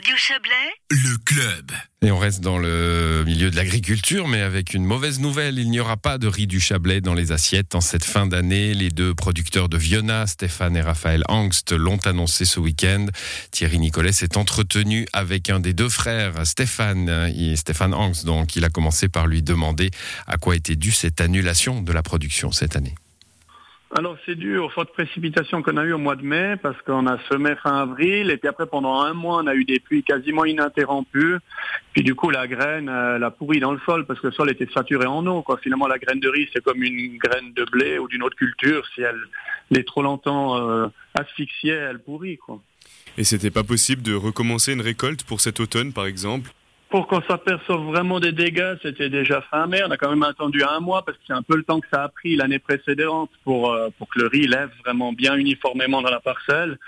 Radio Chablais, Le club. Et on reste dans le milieu de l'agriculture, mais avec une mauvaise nouvelle. Il n'y aura pas de riz du Chablais dans les assiettes en cette fin d'année. Les deux producteurs de Viona, Stéphane et Raphaël Angst, l'ont annoncé ce week-end. Thierry Nicolet s'est entretenu avec un des deux frères, Stéphane, et Stéphane Angst. Donc, il a commencé par lui demander à quoi était due cette annulation de la production cette année. Alors c'est dû aux fortes précipitations qu'on a eues au mois de mai parce qu'on a semé fin avril et puis après pendant un mois on a eu des pluies quasiment ininterrompues. Puis du coup la graine euh, elle a pourri dans le sol parce que le sol était saturé en eau. Quoi. Finalement la graine de riz c'est comme une graine de blé ou d'une autre culture. Si elle, est trop longtemps euh, asphyxiée elle pourrit. Quoi. Et c'était pas possible de recommencer une récolte pour cet automne par exemple? Pour qu'on s'aperçoive vraiment des dégâts, c'était déjà fin mai. On a quand même attendu un mois parce que c'est un peu le temps que ça a pris l'année précédente pour, euh, pour que le riz lève vraiment bien uniformément dans la parcelle.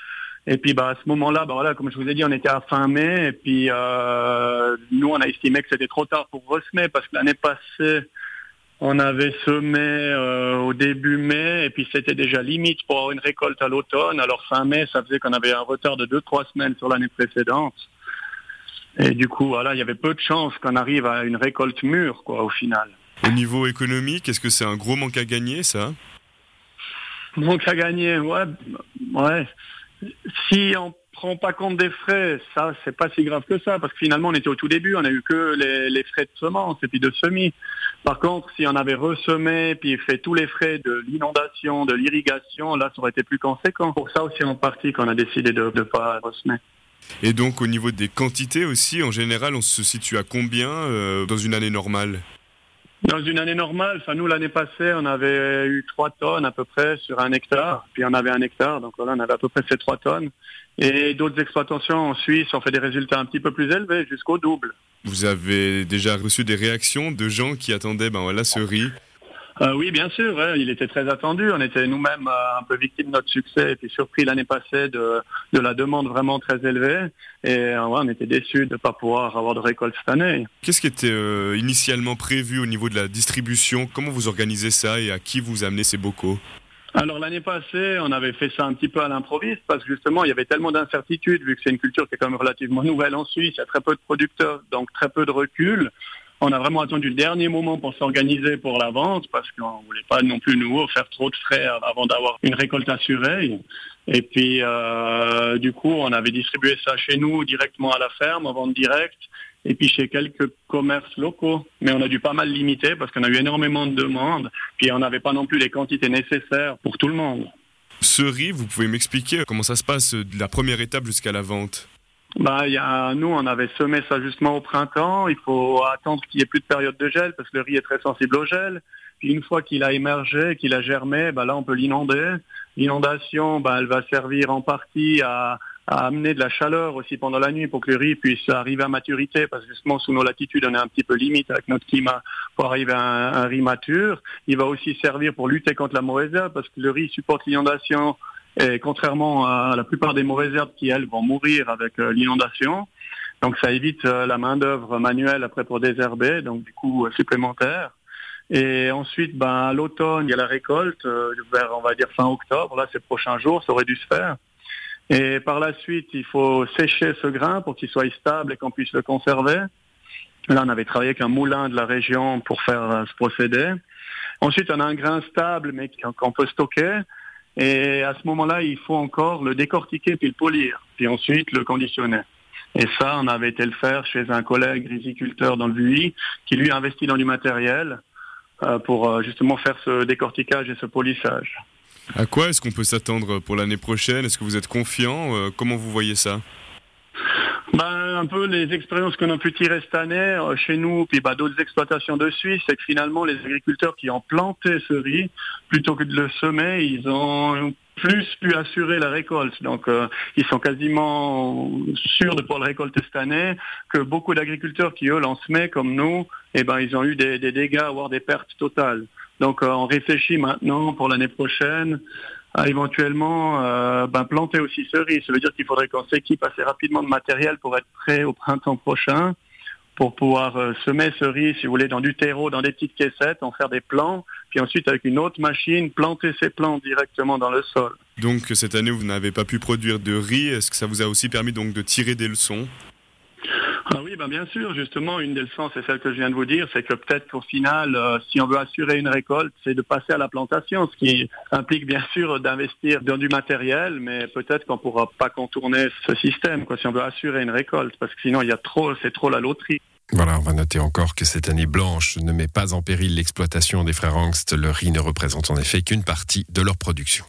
Et puis bah, à ce moment-là, bah, voilà, comme je vous ai dit, on était à fin mai. Et puis euh, nous, on a estimé que c'était trop tard pour ressemer parce que l'année passée, on avait semé euh, au début mai et puis c'était déjà limite pour avoir une récolte à l'automne. Alors fin mai, ça faisait qu'on avait un retard de 2-3 semaines sur l'année précédente. Et du coup, voilà, il y avait peu de chances qu'on arrive à une récolte mûre, quoi, au final. Au niveau économique, est-ce que c'est un gros manque à gagner, ça Manque à gagner, ouais, ouais. Si on prend pas compte des frais, ça, c'est pas si grave que ça, parce que finalement, on était au tout début, on a eu que les, frais de semence et puis de semis. Par contre, si on avait ressemé puis fait tous les frais de l'inondation, de l'irrigation, là, ça aurait été plus conséquent. Pour ça aussi, en partie, qu'on a décidé de ne pas ressemer. Et donc au niveau des quantités aussi, en général, on se situe à combien euh, dans une année normale? Dans une année normale, enfin nous l'année passée, on avait eu 3 tonnes à peu près sur un hectare, puis on avait un hectare, donc voilà, on avait à peu près ces 3 tonnes. Et d'autres exploitations en Suisse ont fait des résultats un petit peu plus élevés, jusqu'au double. Vous avez déjà reçu des réactions de gens qui attendaient ben voilà, ce riz euh, oui, bien sûr. il était très attendu. On était nous-mêmes euh, un peu victimes de notre succès et puis surpris l'année passée de, la demande vraiment très élevée. Et euh, on était déçus de ne pas pouvoir avoir de récolte cette année. Qu'est-ce qui était initialement prévu au niveau de la distribution? Comment vous organisez ça et à qui vous amenez ces bocaux? Alors l'année passée, on avait fait ça un petit peu à l'improviste parce que justement, il y avait tellement d'incertitudes vu que c'est une culture qui est quand même relativement nouvelle en Suisse, il y a très peu de producteurs, donc très peu de recul. On a vraiment attendu le dernier moment pour s'organiser pour la vente parce qu'on ne voulait pas non plus nous faire trop de frais avant d'avoir une récolte assurée. Et puis, euh, du coup, on avait distribué ça chez nous directement à la ferme, en vente directe, et puis chez quelques commerces locaux. Mais on a dû pas mal limiter parce qu'on a eu énormément de demandes, puis on n'avait pas non plus les quantités nécessaires pour tout le monde. Ce riz, vous pouvez m'expliquer comment ça se passe de la première étape jusqu'à la vente? Bah, y a, nous, on avait semé ça justement au printemps. Il faut attendre qu'il n'y ait plus de période de gel parce que le riz est très sensible au gel. Puis une fois qu'il a émergé, qu'il a germé, bah là, on peut l'inonder. L'inondation, bah, elle va servir en partie à, amener de la chaleur aussi pendant la nuit pour que le riz puisse arriver à maturité parce que justement, sous nos latitudes, on est un petit peu limite avec notre climat pour arriver à un, riz mature. Il va aussi servir pour lutter contre la mauvaise parce que le riz supporte l'inondation et contrairement à la plupart des mauvaises herbes qui, elles, vont mourir avec euh, l'inondation, donc ça évite euh, la main-d'œuvre manuelle après pour désherber, donc du coup euh, supplémentaire. Et ensuite, ben, à l'automne, il y a la récolte, vers, on va dire, fin octobre. Là, ces prochains jours, ça aurait dû se faire. Et par la suite, il faut sécher ce grain pour qu'il soit stable et qu'on puisse le conserver. Là, on avait travaillé avec un moulin de la région pour faire ce procédé. Ensuite, on a un grain stable, mais qu'on peut stocker. Et à ce moment-là, il faut encore le décortiquer puis le polir, puis ensuite le conditionner. Et ça, on avait été le faire chez un collègue riziculteur dans le Vuy, qui lui a investi dans du matériel euh, pour euh, justement faire ce décortiquage et ce polissage. À quoi est-ce qu'on peut s'attendre pour l'année prochaine? Est-ce que vous êtes confiant? Euh, Comment vous voyez ça? Ben, un peu les expériences qu'on a pu tirer cette année euh, chez nous, puis bah, d'autres exploitations de Suisse, c'est que finalement les agriculteurs qui ont planté ce riz, plutôt que de le semer, ils ont plus pu assurer la récolte. Donc euh, ils sont quasiment sûrs de pouvoir le récolter cette année, que beaucoup d'agriculteurs qui eux l'ont comme nous, eh ben ils ont eu des, dégâts, voire des pertes totales. Donc euh, on réfléchit maintenant pour l'année prochaine à éventuellement euh, ben, planter aussi ce riz. Ça veut dire qu'il faudrait qu'on s'équipe assez rapidement de matériel pour être prêt au printemps prochain, pour pouvoir euh, semer ce riz, si vous voulez, dans du terreau, dans des petites caissettes, en faire des plants, puis ensuite avec une autre machine, planter ces plants directement dans le sol. Donc cette année, vous n'avez pas pu produire de riz. Est-ce que ça vous a aussi permis donc de tirer des leçons? Ah oui, ben bien sûr. Justement, une des leçons, c'est celle que je viens de vous dire, c'est que peut-être qu'au final, euh, si on veut assurer une récolte, c'est de passer à la plantation, ce qui implique bien sûr d'investir dans du matériel, mais peut-être qu'on pourra pas contourner ce système, quoi, si on veut assurer une récolte, parce que sinon, il y a trop, c'est trop la loterie. Voilà, on va noter encore que cette année blanche ne met pas en péril l'exploitation des frères Angst. Le riz ne représente en effet qu'une partie de leur production.